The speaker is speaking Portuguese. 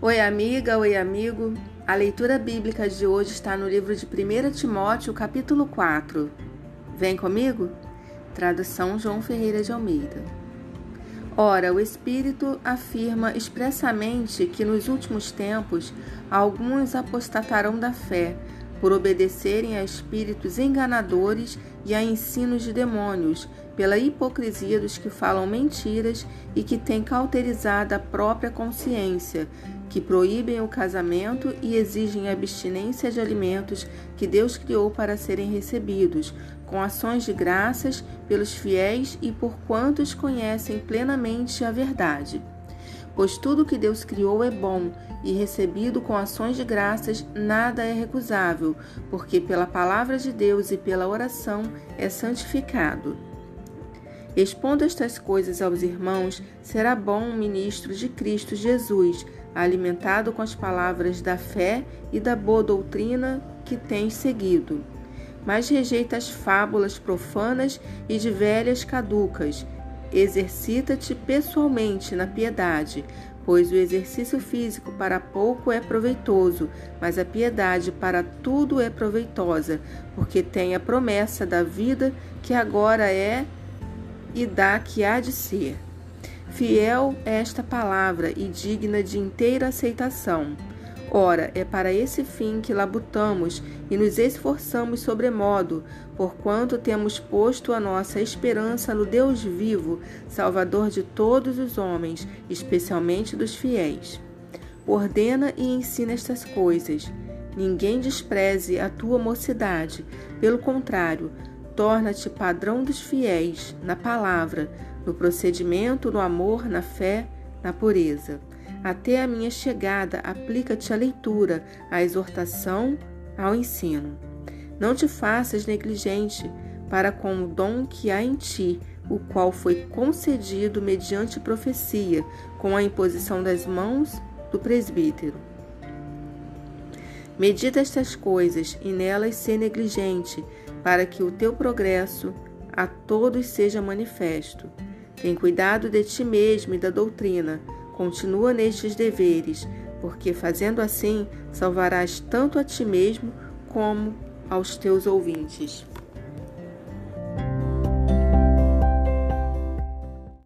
Oi, amiga, oi, amigo. A leitura bíblica de hoje está no livro de 1 Timóteo, capítulo 4. Vem comigo? Tradução João Ferreira de Almeida. Ora, o Espírito afirma expressamente que nos últimos tempos alguns apostatarão da fé, por obedecerem a espíritos enganadores e a ensinos de demônios, pela hipocrisia dos que falam mentiras e que têm cauterizado a própria consciência, que proíbem o casamento e exigem abstinência de alimentos que Deus criou para serem recebidos, com ações de graças pelos fiéis e por quantos conhecem plenamente a verdade. Pois tudo que Deus criou é bom, e recebido com ações de graças, nada é recusável, porque pela palavra de Deus e pela oração é santificado. Expondo estas coisas aos irmãos, será bom um ministro de Cristo Jesus, alimentado com as palavras da fé e da boa doutrina que tens seguido. Mas rejeita as fábulas profanas e de velhas caducas Exercita-te pessoalmente na piedade, pois o exercício físico para pouco é proveitoso, mas a piedade para tudo é proveitosa, porque tem a promessa da vida que agora é e da que há de ser. Fiel é esta palavra e digna de inteira aceitação. Ora, é para esse fim que labutamos e nos esforçamos sobremodo, porquanto temos posto a nossa esperança no Deus vivo, Salvador de todos os homens, especialmente dos fiéis. Ordena e ensina estas coisas. Ninguém despreze a tua mocidade, pelo contrário, torna-te padrão dos fiéis, na palavra, no procedimento, no amor, na fé, na pureza. Até a minha chegada, aplica-te à leitura, à exortação, ao ensino. Não te faças negligente para com o dom que há em ti, o qual foi concedido mediante profecia, com a imposição das mãos do presbítero. Medita estas coisas e nelas ser negligente, para que o teu progresso a todos seja manifesto. Tem cuidado de ti mesmo e da doutrina Continua nestes deveres, porque fazendo assim salvarás tanto a ti mesmo como aos teus ouvintes.